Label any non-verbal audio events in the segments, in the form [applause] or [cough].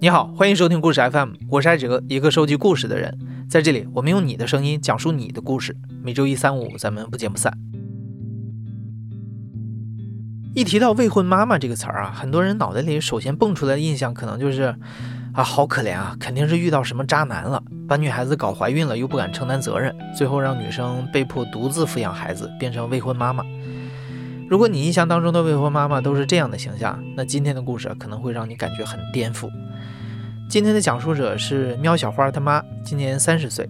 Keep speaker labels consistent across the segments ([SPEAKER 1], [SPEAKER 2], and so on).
[SPEAKER 1] 你好，欢迎收听故事 FM，我是艾哲，一个收集故事的人。在这里，我们用你的声音讲述你的故事。每周一、三、五，咱们不见不散。一提到未婚妈妈这个词儿啊，很多人脑袋里首先蹦出来的印象可能就是啊，好可怜啊，肯定是遇到什么渣男了，把女孩子搞怀孕了，又不敢承担责任，最后让女生被迫独自抚养孩子，变成未婚妈妈。如果你印象当中的未婚妈妈都是这样的形象，那今天的故事可能会让你感觉很颠覆。今天的讲述者是喵小花他妈，今年三十岁。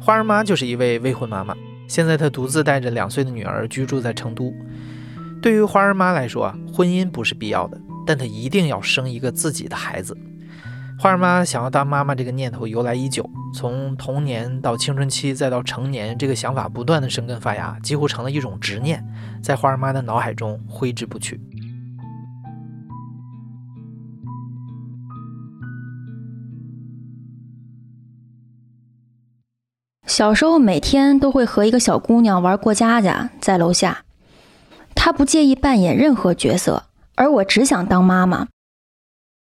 [SPEAKER 1] 花儿妈就是一位未婚妈妈，现在她独自带着两岁的女儿居住在成都。对于花儿妈来说啊，婚姻不是必要的，但她一定要生一个自己的孩子。花儿妈想要当妈妈这个念头由来已久，从童年到青春期再到成年，这个想法不断的生根发芽，几乎成了一种执念，在花儿妈的脑海中挥之不去。
[SPEAKER 2] 小时候每天都会和一个小姑娘玩过家家，在楼下。她不介意扮演任何角色，而我只想当妈妈。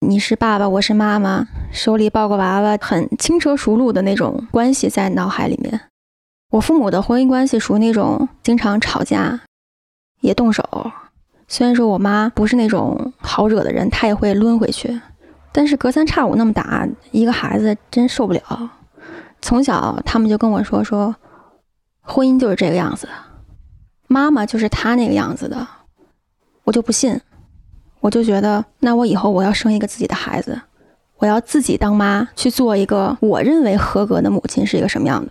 [SPEAKER 2] 你是爸爸，我是妈妈，手里抱个娃娃，很轻车熟路的那种关系在脑海里面。我父母的婚姻关系属于那种经常吵架，也动手。虽然说我妈不是那种好惹的人，她也会抡回去，但是隔三差五那么打一个孩子，真受不了。从小，他们就跟我说说，婚姻就是这个样子，妈妈就是他那个样子的，我就不信，我就觉得，那我以后我要生一个自己的孩子，我要自己当妈去做一个我认为合格的母亲是一个什么样的。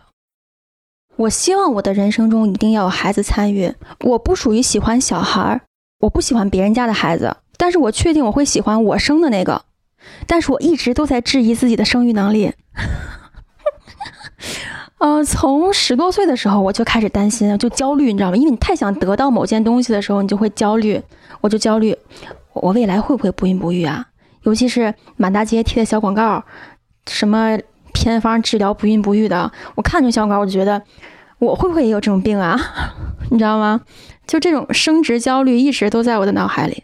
[SPEAKER 2] 我希望我的人生中一定要有孩子参与，我不属于喜欢小孩儿，我不喜欢别人家的孩子，但是我确定我会喜欢我生的那个，但是我一直都在质疑自己的生育能力。[laughs] 呃，从十多岁的时候我就开始担心，就焦虑，你知道吗？因为你太想得到某件东西的时候，你就会焦虑。我就焦虑，我未来会不会不孕不育啊？尤其是满大街贴的小广告，什么偏方治疗不孕不育的，我看这小广告，我就觉得我会不会也有这种病啊？[laughs] 你知道吗？就这种生殖焦虑一直都在我的脑海里。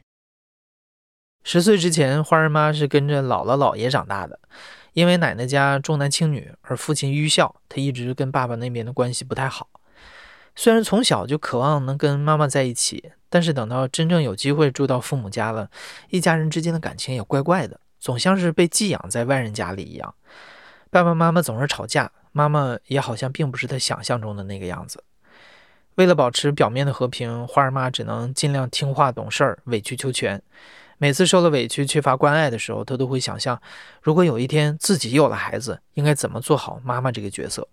[SPEAKER 1] 十岁之前，花儿妈是跟着姥姥姥爷长大的。因为奶奶家重男轻女，而父亲愚孝，他一直跟爸爸那边的关系不太好。虽然从小就渴望能跟妈妈在一起，但是等到真正有机会住到父母家了，一家人之间的感情也怪怪的，总像是被寄养在外人家里一样。爸爸妈妈总是吵架，妈妈也好像并不是他想象中的那个样子。为了保持表面的和平，花儿妈只能尽量听话懂事儿，委曲求全。每次受了委屈、缺乏关爱的时候，他都会想象，如果有一天自己有了孩子，应该怎么做好妈妈这个角色。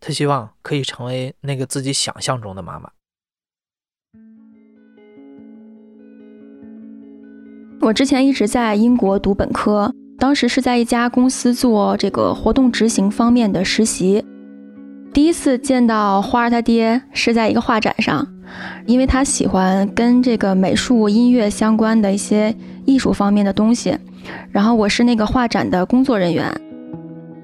[SPEAKER 1] 他希望可以成为那个自己想象中的妈妈。
[SPEAKER 2] 我之前一直在英国读本科，当时是在一家公司做这个活动执行方面的实习。第一次见到花儿他爹是在一个画展上，因为他喜欢跟这个美术、音乐相关的一些艺术方面的东西。然后我是那个画展的工作人员，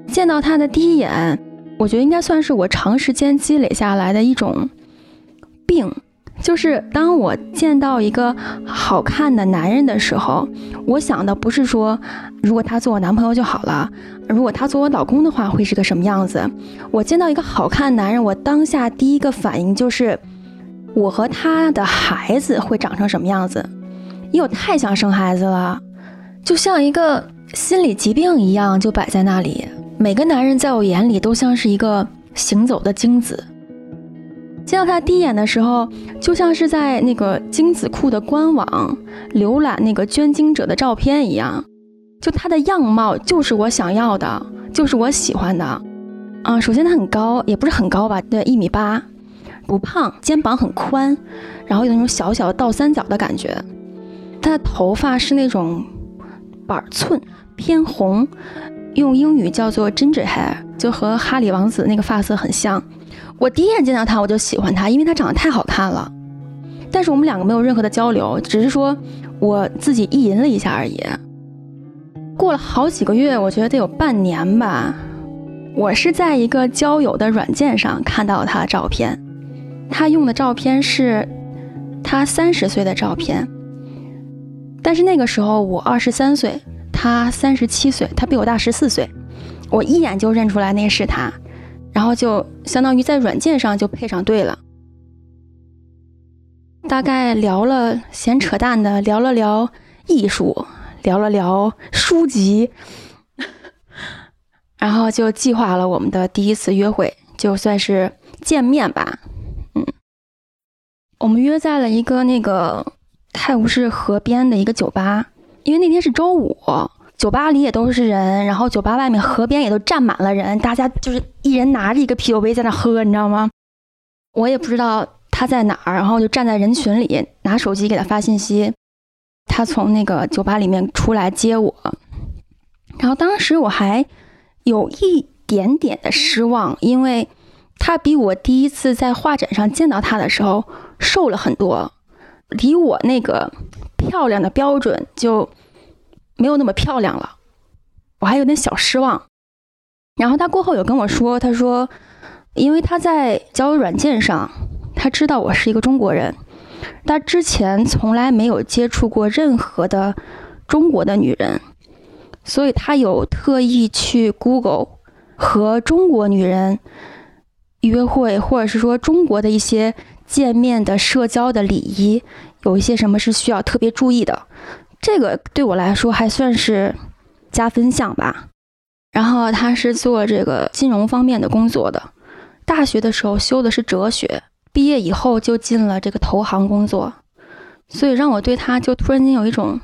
[SPEAKER 2] 见到他的第一眼，我觉得应该算是我长时间积累下来的一种病。就是当我见到一个好看的男人的时候，我想的不是说，如果他做我男朋友就好了，如果他做我老公的话会是个什么样子。我见到一个好看的男人，我当下第一个反应就是，我和他的孩子会长成什么样子？因为我太想生孩子了，就像一个心理疾病一样，就摆在那里。每个男人在我眼里都像是一个行走的精子。见到他第一眼的时候，就像是在那个精子库的官网浏览那个捐精者的照片一样，就他的样貌就是我想要的，就是我喜欢的。啊，首先他很高，也不是很高吧，对，一米八，不胖，肩膀很宽，然后有那种小小的倒三角的感觉。他的头发是那种板寸偏红，用英语叫做 ginger hair，就和哈里王子那个发色很像。我第一眼见到他，我就喜欢他，因为他长得太好看了。但是我们两个没有任何的交流，只是说我自己意淫了一下而已。过了好几个月，我觉得得有半年吧。我是在一个交友的软件上看到了他的照片，他用的照片是他三十岁的照片。但是那个时候我二十三岁，他三十七岁，他比我大十四岁，我一眼就认出来那是他，然后就相当于在软件上就配上对了。大概聊了闲扯淡的，聊了聊艺术，聊了聊书籍，然后就计划了我们的第一次约会，就算是见面吧。嗯，我们约在了一个那个泰晤士河边的一个酒吧，因为那天是周五，酒吧里也都是人，然后酒吧外面河边也都站满了人，大家就是一人拿着一个啤酒杯在那喝，你知道吗？我也不知道。他在哪儿？然后就站在人群里，拿手机给他发信息。他从那个酒吧里面出来接我，然后当时我还有一点点的失望，因为他比我第一次在画展上见到他的时候瘦了很多，离我那个漂亮的标准就没有那么漂亮了，我还有点小失望。然后他过后有跟我说，他说，因为他在交友软件上。他知道我是一个中国人，他之前从来没有接触过任何的中国的女人，所以他有特意去 Google 和中国女人约会，或者是说中国的一些见面的社交的礼仪，有一些什么是需要特别注意的。这个对我来说还算是加分项吧。然后他是做这个金融方面的工作的，大学的时候修的是哲学。毕业以后就进了这个投行工作，所以让我对他就突然间有一种，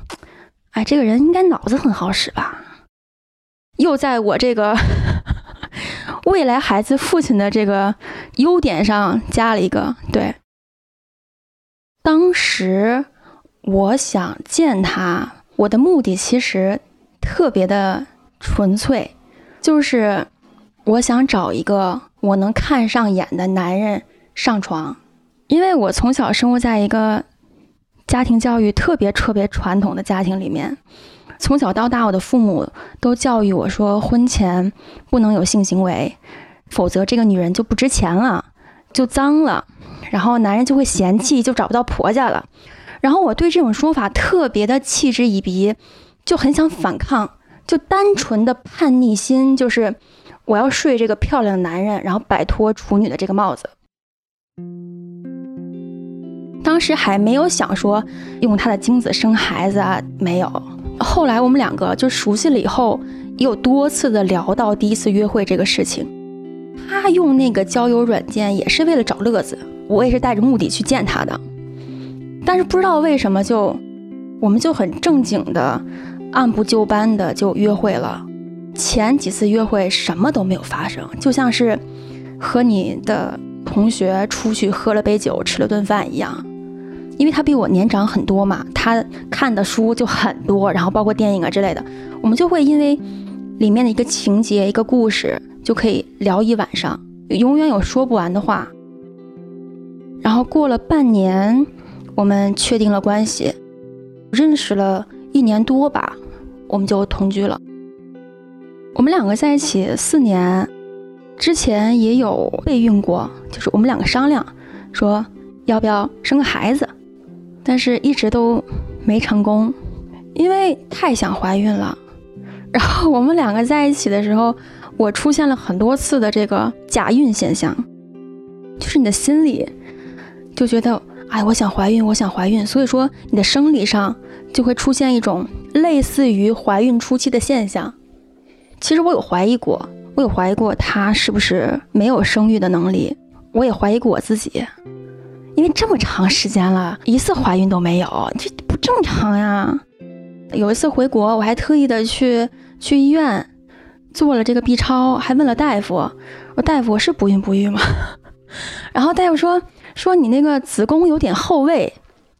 [SPEAKER 2] 哎，这个人应该脑子很好使吧？又在我这个 [laughs] 未来孩子父亲的这个优点上加了一个对。当时我想见他，我的目的其实特别的纯粹，就是我想找一个我能看上眼的男人。上床，因为我从小生活在一个家庭教育特别特别传统的家庭里面，从小到大，我的父母都教育我说，婚前不能有性行为，否则这个女人就不值钱了，就脏了，然后男人就会嫌弃，就找不到婆家了。然后我对这种说法特别的嗤之以鼻，就很想反抗，就单纯的叛逆心，就是我要睡这个漂亮男人，然后摆脱处女的这个帽子。当时还没有想说用他的精子生孩子啊，没有。后来我们两个就熟悉了以后，也有多次的聊到第一次约会这个事情。他用那个交友软件也是为了找乐子，我也是带着目的去见他的。但是不知道为什么，就我们就很正经的、按部就班的就约会了。前几次约会什么都没有发生，就像是和你的同学出去喝了杯酒、吃了顿饭一样。因为他比我年长很多嘛，他看的书就很多，然后包括电影啊之类的，我们就会因为里面的一个情节、一个故事，就可以聊一晚上，永远有说不完的话。然后过了半年，我们确定了关系，认识了一年多吧，我们就同居了。我们两个在一起四年，之前也有备孕过，就是我们两个商量说要不要生个孩子。但是一直都没成功，因为太想怀孕了。然后我们两个在一起的时候，我出现了很多次的这个假孕现象，就是你的心里就觉得，哎，我想怀孕，我想怀孕，所以说你的生理上就会出现一种类似于怀孕初期的现象。其实我有怀疑过，我有怀疑过他是不是没有生育的能力，我也怀疑过我自己。因为这么长时间了，一次怀孕都没有，这不正常呀。有一次回国，我还特意的去去医院做了这个 B 超，还问了大夫，我大夫我是不孕不育吗？[laughs] 然后大夫说说你那个子宫有点后位，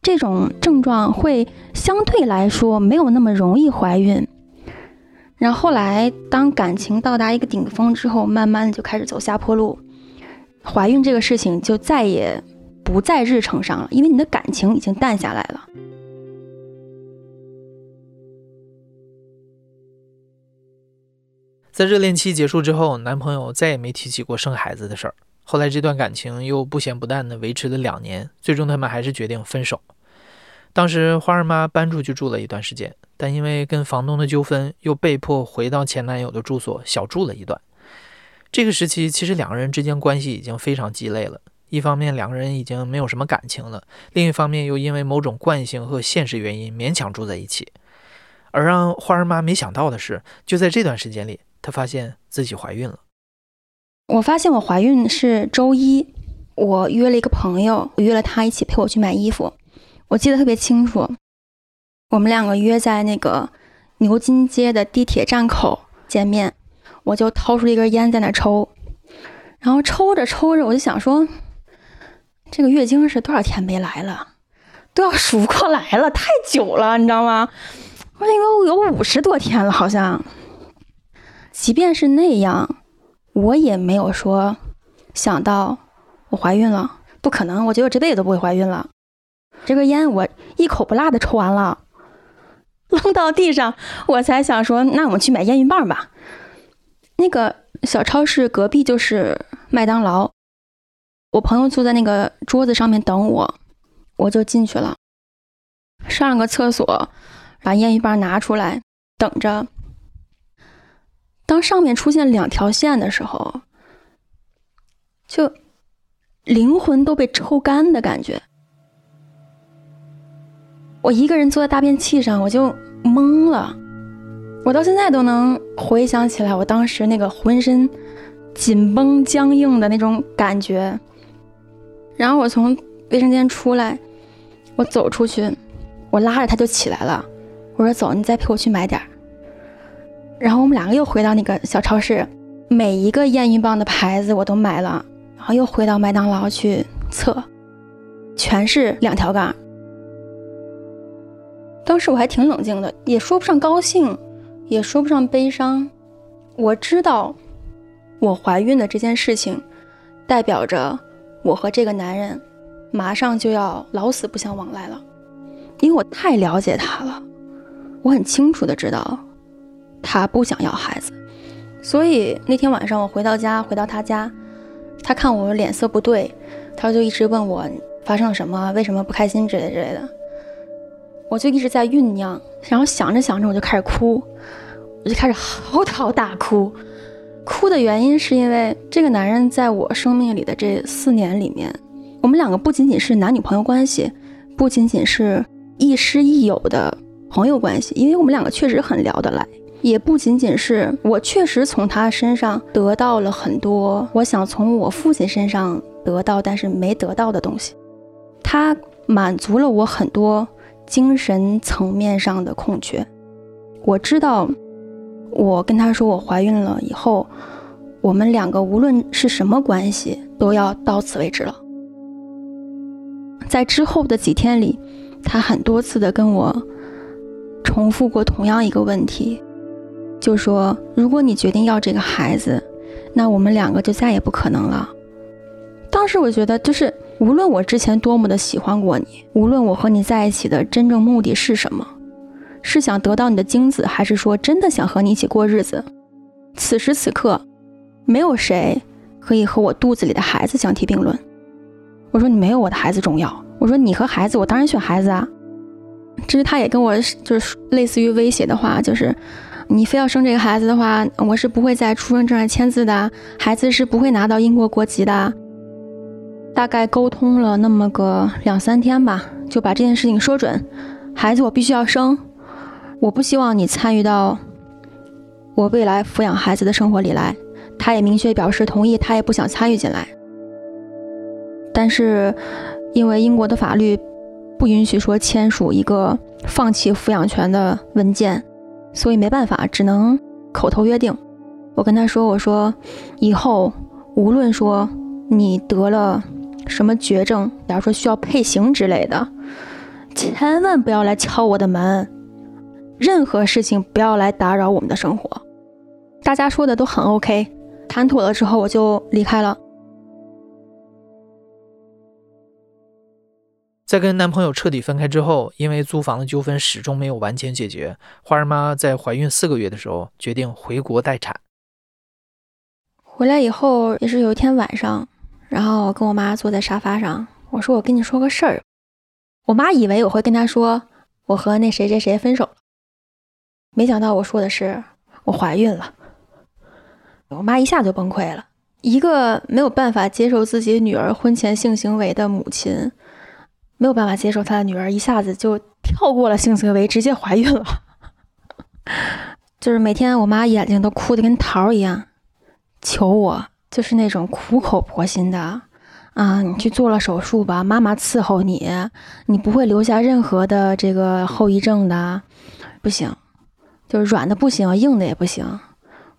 [SPEAKER 2] 这种症状会相对来说没有那么容易怀孕。然后来当感情到达一个顶峰之后，慢慢的就开始走下坡路，怀孕这个事情就再也。不在日程上了，因为你的感情已经淡下来了。
[SPEAKER 1] 在热恋期结束之后，男朋友再也没提起过生孩子的事儿。后来这段感情又不咸不淡的维持了两年，最终他们还是决定分手。当时花儿妈搬出去住了一段时间，但因为跟房东的纠纷，又被迫回到前男友的住所小住了一段。这个时期，其实两个人之间关系已经非常鸡肋了。一方面，两个人已经没有什么感情了；另一方面，又因为某种惯性和现实原因勉强住在一起。而让花儿妈没想到的是，就在这段时间里，她发现自己怀孕了。
[SPEAKER 2] 我发现我怀孕是周一，我约了一个朋友，我约了他一起陪我去买衣服。我记得特别清楚，我们两个约在那个牛津街的地铁站口见面。我就掏出一根烟在那抽，然后抽着抽着，我就想说，这个月经是多少天没来了，都要数不过来了，太久了，你知道吗？我应该有五十多天了，好像。即便是那样，我也没有说想到我怀孕了，不可能，我觉得我这辈子都不会怀孕了。这根烟我一口不落的抽完了，扔到地上，我才想说，那我们去买验孕棒吧。那个小超市隔壁就是麦当劳，我朋友坐在那个桌子上面等我，我就进去了，上个厕所，把验孕棒拿出来，等着。当上面出现两条线的时候，就灵魂都被抽干的感觉。我一个人坐在大便器上，我就懵了。我到现在都能回想起来，我当时那个浑身紧绷僵硬的那种感觉。然后我从卫生间出来，我走出去，我拉着他就起来了。我说：“走，你再陪我去买点儿。”然后我们两个又回到那个小超市，每一个验孕棒的牌子我都买了，然后又回到麦当劳去测，全是两条杠。当时我还挺冷静的，也说不上高兴，也说不上悲伤。我知道，我怀孕的这件事情，代表着我和这个男人马上就要老死不相往来了，因为我太了解他了，我很清楚的知道。他不想要孩子，所以那天晚上我回到家，回到他家，他看我脸色不对，他就一直问我发生了什么，为什么不开心之类之类的。我就一直在酝酿，然后想着想着我就开始哭，我就开始嚎啕大哭。哭的原因是因为这个男人在我生命里的这四年里面，我们两个不仅仅是男女朋友关系，不仅仅是亦师亦友的朋友关系，因为我们两个确实很聊得来。也不仅仅是我确实从他身上得到了很多我想从我父亲身上得到但是没得到的东西，他满足了我很多精神层面上的空缺。我知道，我跟他说我怀孕了以后，我们两个无论是什么关系都要到此为止了。在之后的几天里，他很多次的跟我重复过同样一个问题。就说，如果你决定要这个孩子，那我们两个就再也不可能了。当时我觉得，就是无论我之前多么的喜欢过你，无论我和你在一起的真正目的是什么，是想得到你的精子，还是说真的想和你一起过日子，此时此刻，没有谁可以和我肚子里的孩子相提并论。我说你没有我的孩子重要。我说你和孩子，我当然选孩子啊。这是他也跟我就是类似于威胁的话，就是。你非要生这个孩子的话，我是不会在出生证上签字的，孩子是不会拿到英国国籍的。大概沟通了那么个两三天吧，就把这件事情说准，孩子我必须要生，我不希望你参与到我未来抚养孩子的生活里来。他也明确表示同意，他也不想参与进来。但是因为英国的法律不允许说签署一个放弃抚养权的文件。所以没办法，只能口头约定。我跟他说：“我说，以后无论说你得了什么绝症，假如说需要配型之类的，千万不要来敲我的门，任何事情不要来打扰我们的生活。”大家说的都很 OK，谈妥了之后我就离开了。
[SPEAKER 1] 在跟男朋友彻底分开之后，因为租房的纠纷始终没有完全解决，花儿妈在怀孕四个月的时候决定回国待产。
[SPEAKER 2] 回来以后也是有一天晚上，然后我跟我妈坐在沙发上，我说：“我跟你说个事儿。”我妈以为我会跟她说我和那谁谁谁分手了，没想到我说的是我怀孕了。我妈一下就崩溃了。一个没有办法接受自己女儿婚前性行为的母亲，没有办法接受她的女儿一下子就跳过了性行为，直接怀孕了。[laughs] 就是每天我妈眼睛都哭得跟桃一样，求我，就是那种苦口婆心的啊，你去做了手术吧，妈妈伺候你，你不会留下任何的这个后遗症的。不行，就是软的不行，硬的也不行。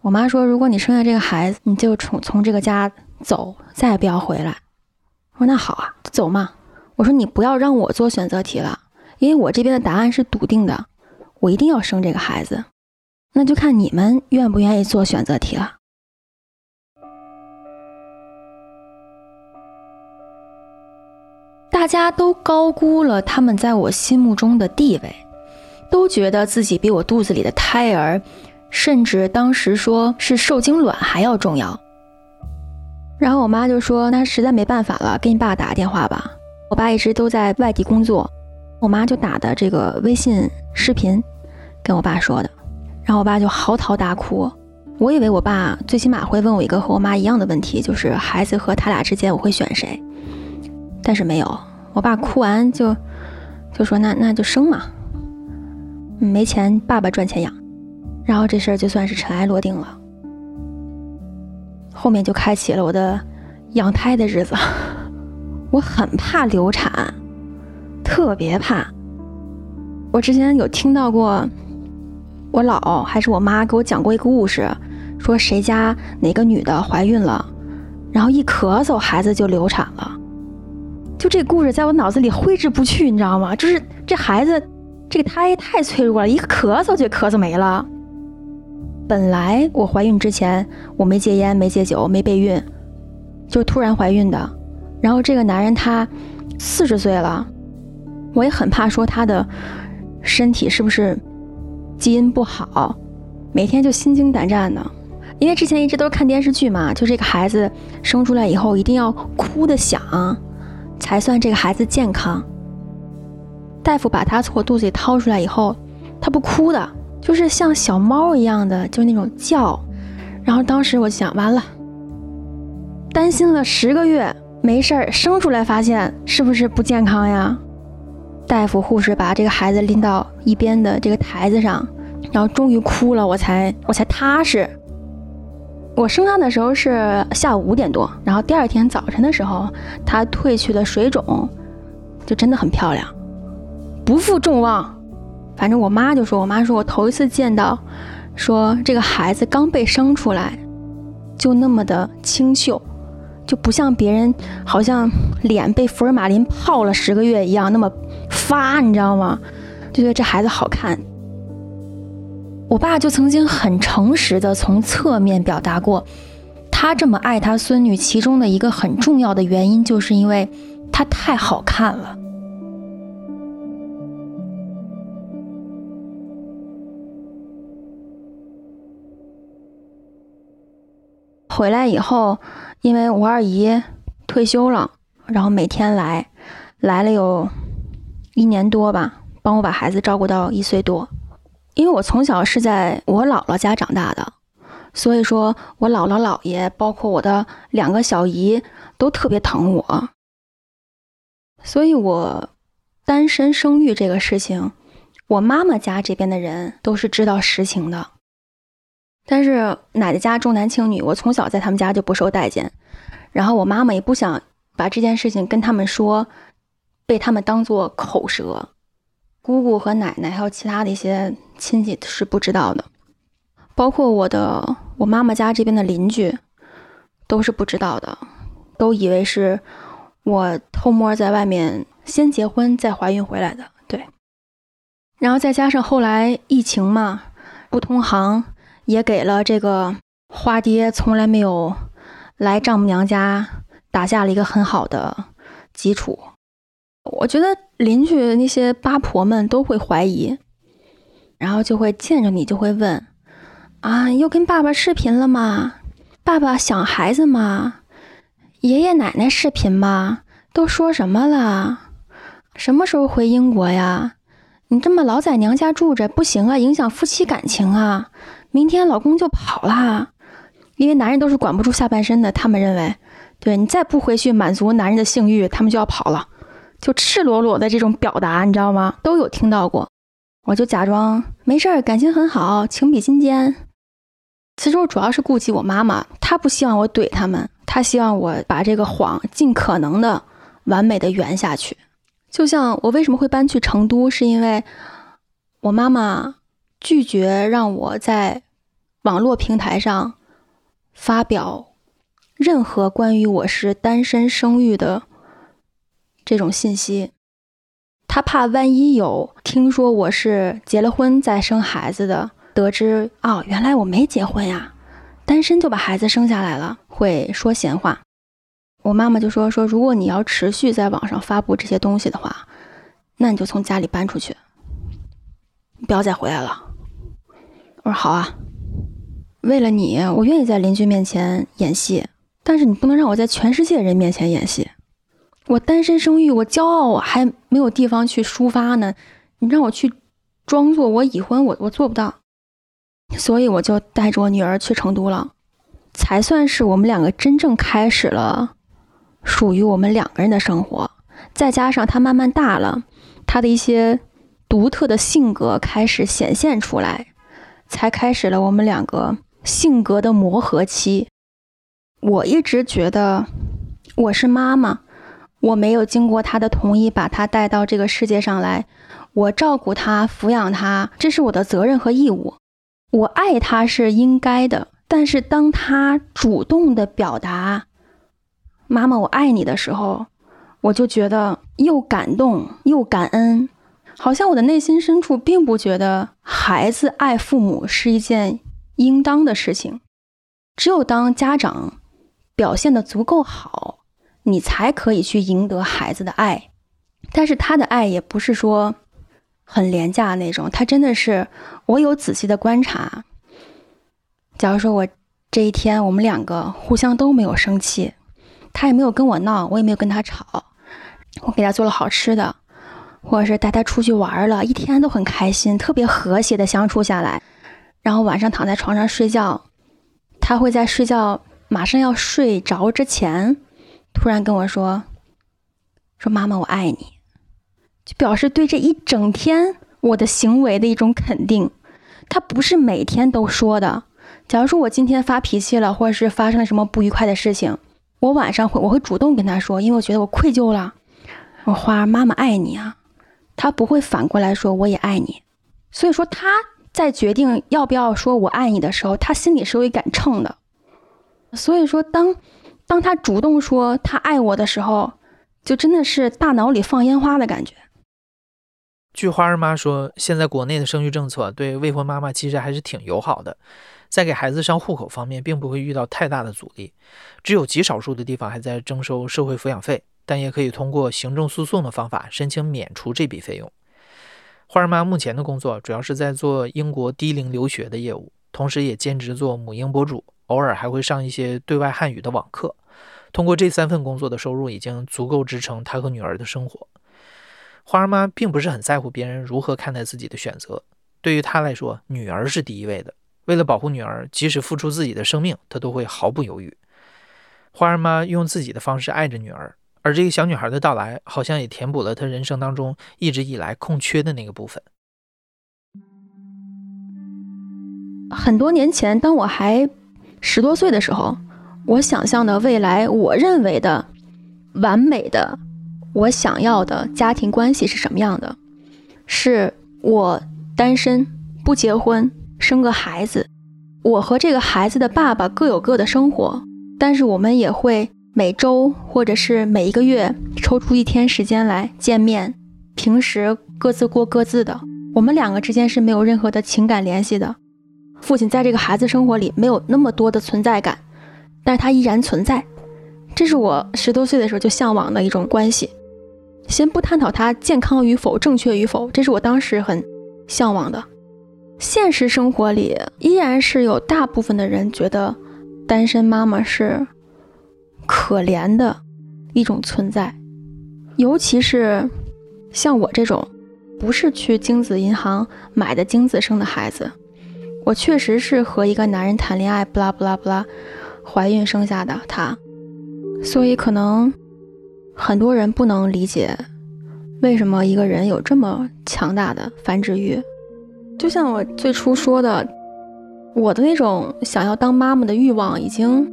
[SPEAKER 2] 我妈说：“如果你生下这个孩子，你就从从这个家走，再也不要回来。”我说：“那好啊，走嘛。”我说：“你不要让我做选择题了，因为我这边的答案是笃定的，我一定要生这个孩子。那就看你们愿不愿意做选择题了。”大家都高估了他们在我心目中的地位，都觉得自己比我肚子里的胎儿。甚至当时说是受精卵还要重要，然后我妈就说：“那实在没办法了，给你爸打个电话吧。”我爸一直都在外地工作，我妈就打的这个微信视频跟我爸说的，然后我爸就嚎啕大哭。我以为我爸最起码会问我一个和我妈一样的问题，就是孩子和他俩之间我会选谁，但是没有。我爸哭完就就说：“那那就生嘛，没钱爸爸赚钱养。”然后这事儿就算是尘埃落定了，后面就开启了我的养胎的日子。我很怕流产，特别怕。我之前有听到过，我姥还是我妈给我讲过一个故事，说谁家哪个女的怀孕了，然后一咳嗽孩子就流产了。就这故事在我脑子里挥之不去，你知道吗？就是这孩子这个胎太脆弱了，一个咳嗽就咳嗽没了。本来我怀孕之前我没戒烟没戒酒没备孕，就突然怀孕的。然后这个男人他四十岁了，我也很怕说他的身体是不是基因不好，每天就心惊胆战的。因为之前一直都是看电视剧嘛，就这个孩子生出来以后一定要哭的响，才算这个孩子健康。大夫把他从我肚子里掏出来以后，他不哭的。就是像小猫一样的，就那种叫，然后当时我想，完了，担心了十个月，没事儿，生出来发现是不是不健康呀？大夫护士把这个孩子拎到一边的这个台子上，然后终于哭了，我才我才踏实。我生他的时候是下午五点多，然后第二天早晨的时候，他褪去的水肿，就真的很漂亮，不负众望。反正我妈就说，我妈说我头一次见到，说这个孩子刚被生出来，就那么的清秀，就不像别人好像脸被福尔马林泡了十个月一样那么发，你知道吗？就觉得这孩子好看。我爸就曾经很诚实的从侧面表达过，他这么爱他孙女，其中的一个很重要的原因，就是因为她太好看了。回来以后，因为我二姨退休了，然后每天来，来了有一年多吧，帮我把孩子照顾到一岁多。因为我从小是在我姥姥家长大的，所以说我姥姥姥爷，包括我的两个小姨，都特别疼我。所以我单身生育这个事情，我妈妈家这边的人都是知道实情的。但是奶奶家重男轻女，我从小在他们家就不受待见，然后我妈妈也不想把这件事情跟他们说，被他们当做口舌。姑姑和奶奶还有其他的一些亲戚是不知道的，包括我的我妈妈家这边的邻居都是不知道的，都以为是我偷摸在外面先结婚再怀孕回来的。对，然后再加上后来疫情嘛，不通航。也给了这个花爹从来没有来丈母娘家打下了一个很好的基础。我觉得邻居那些八婆们都会怀疑，然后就会见着你就会问：“啊，又跟爸爸视频了吗？爸爸想孩子吗？爷爷奶奶视频吗？都说什么了？什么时候回英国呀？你这么老在娘家住着不行啊，影响夫妻感情啊！明天老公就跑啦，因为男人都是管不住下半身的，他们认为，对你再不回去满足男人的性欲，他们就要跑了，就赤裸裸的这种表达，你知道吗？都有听到过。我就假装没事儿，感情很好，情比金坚。其实我主要是顾及我妈妈，她不希望我怼他们，她希望我把这个谎尽可能的完美的圆下去。就像我为什么会搬去成都，是因为我妈妈拒绝让我在网络平台上发表任何关于我是单身生育的这种信息，他怕万一有听说我是结了婚再生孩子的，得知哦，原来我没结婚呀，单身就把孩子生下来了，会说闲话。我妈妈就说说，如果你要持续在网上发布这些东西的话，那你就从家里搬出去，不要再回来了。我说好啊，为了你，我愿意在邻居面前演戏，但是你不能让我在全世界人面前演戏。我单身生育，我骄傲，我还没有地方去抒发呢。你让我去装作我已婚，我我做不到。所以我就带着我女儿去成都了，才算是我们两个真正开始了。属于我们两个人的生活，再加上他慢慢大了，他的一些独特的性格开始显现出来，才开始了我们两个性格的磨合期。我一直觉得我是妈妈，我没有经过他的同意把他带到这个世界上来，我照顾他、抚养他，这是我的责任和义务。我爱他是应该的，但是当他主动的表达。妈妈，我爱你的时候，我就觉得又感动又感恩，好像我的内心深处并不觉得孩子爱父母是一件应当的事情。只有当家长表现的足够好，你才可以去赢得孩子的爱。但是他的爱也不是说很廉价那种，他真的是我有仔细的观察。假如说我这一天我们两个互相都没有生气。他也没有跟我闹，我也没有跟他吵。我给他做了好吃的，或者是带他出去玩了，一天都很开心，特别和谐的相处下来。然后晚上躺在床上睡觉，他会在睡觉马上要睡着之前，突然跟我说：“说妈妈，我爱你。”就表示对这一整天我的行为的一种肯定。他不是每天都说的。假如说我今天发脾气了，或者是发生了什么不愉快的事情。我晚上会，我会主动跟他说，因为我觉得我愧疚了。我花儿，妈妈爱你啊，他不会反过来说我也爱你。所以说他在决定要不要说我爱你的时候，他心里是有一杆秤的。所以说，当当他主动说他爱我的时候，就真的是大脑里放烟花的感觉。
[SPEAKER 1] 据花儿妈说，现在国内的生育政策对未婚妈妈其实还是挺友好的。在给孩子上户口方面，并不会遇到太大的阻力，只有极少数的地方还在征收社会抚养费，但也可以通过行政诉讼的方法申请免除这笔费用。花儿妈目前的工作主要是在做英国低龄留学的业务，同时也兼职做母婴博主，偶尔还会上一些对外汉语的网课。通过这三份工作的收入已经足够支撑她和女儿的生活。花儿妈并不是很在乎别人如何看待自己的选择，对于她来说，女儿是第一位的。为了保护女儿，即使付出自己的生命，她都会毫不犹豫。花儿妈用自己的方式爱着女儿，而这个小女孩的到来，好像也填补了她人生当中一直以来空缺的那个部分。
[SPEAKER 2] 很多年前，当我还十多岁的时候，我想象的未来，我认为的完美的、我想要的家庭关系是什么样的？是我单身，不结婚。生个孩子，我和这个孩子的爸爸各有各的生活，但是我们也会每周或者是每一个月抽出一天时间来见面。平时各自过各自的，我们两个之间是没有任何的情感联系的。父亲在这个孩子生活里没有那么多的存在感，但是他依然存在。这是我十多岁的时候就向往的一种关系。先不探讨他健康与否、正确与否，这是我当时很向往的。现实生活里，依然是有大部分的人觉得单身妈妈是可怜的一种存在，尤其是像我这种，不是去精子银行买的精子生的孩子，我确实是和一个男人谈恋爱，不拉不拉不拉，怀孕生下的他。所以可能很多人不能理解，为什么一个人有这么强大的繁殖欲。就像我最初说的，我的那种想要当妈妈的欲望已经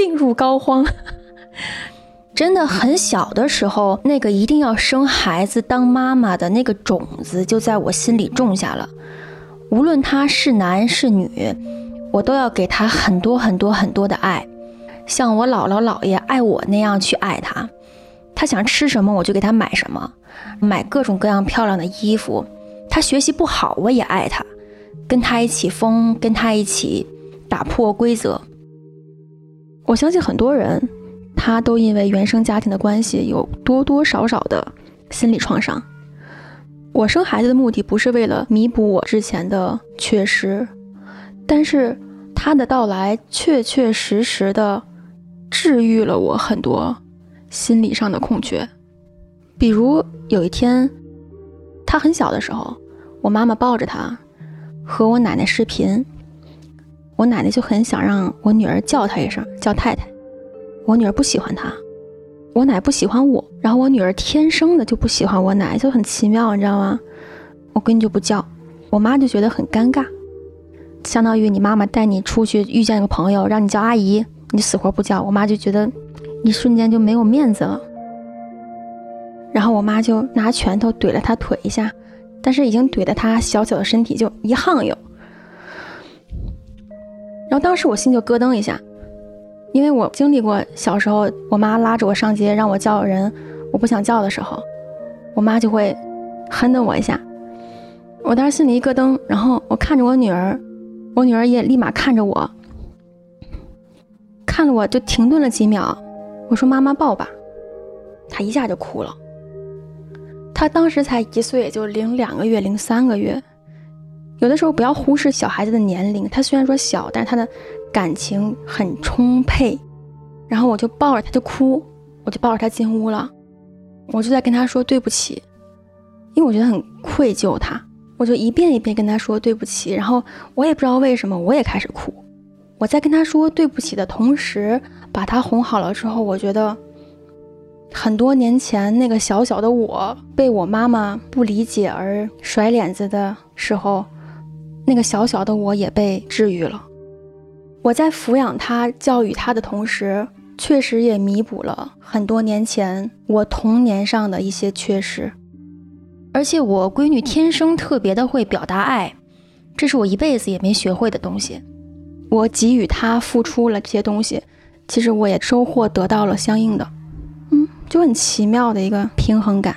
[SPEAKER 2] 病入膏肓。[laughs] 真的很小的时候，那个一定要生孩子当妈妈的那个种子就在我心里种下了。无论他是男是女，我都要给他很多很多很多的爱，像我姥姥姥爷爱我那样去爱他。他想吃什么，我就给他买什么，买各种各样漂亮的衣服。他学习不好，我也爱他，跟他一起疯，跟他一起打破规则。我相信很多人。他都因为原生家庭的关系有多多少少的心理创伤。我生孩子的目的不是为了弥补我之前的缺失，但是他的到来确确实实的治愈了我很多心理上的空缺。比如有一天，他很小的时候，我妈妈抱着他和我奶奶视频，我奶奶就很想让我女儿叫她一声，叫太太。我女儿不喜欢她，我奶不喜欢我，然后我女儿天生的就不喜欢我奶，就很奇妙，你知道吗？我闺女就不叫，我妈就觉得很尴尬，相当于你妈妈带你出去遇见一个朋友，让你叫阿姨，你死活不叫，我妈就觉得一瞬间就没有面子了。然后我妈就拿拳头怼了他腿一下，但是已经怼得他小小的身体就一晃悠，然后当时我心就咯噔一下。因为我经历过小时候，我妈拉着我上街让我叫人，我不想叫的时候，我妈就会哼的我一下。我当时心里一咯噔，然后我看着我女儿，我女儿也立马看着我，看了我就停顿了几秒。我说：“妈妈抱吧。”她一下就哭了。她当时才一岁，就零两个月、零三个月。有的时候不要忽视小孩子的年龄，他虽然说小，但是他的。感情很充沛，然后我就抱着他就哭，我就抱着他进屋了，我就在跟他说对不起，因为我觉得很愧疚他，我就一遍一遍跟他说对不起，然后我也不知道为什么我也开始哭，我在跟他说对不起的同时，把他哄好了之后，我觉得很多年前那个小小的我被我妈妈不理解而甩脸子的时候，那个小小的我也被治愈了。我在抚养他、教育他的同时，确实也弥补了很多年前我童年上的一些缺失。而且我闺女天生特别的会表达爱，这是我一辈子也没学会的东西。我给予她付出了这些东西，其实我也收获得到了相应的，嗯，就很奇妙的一个平衡感。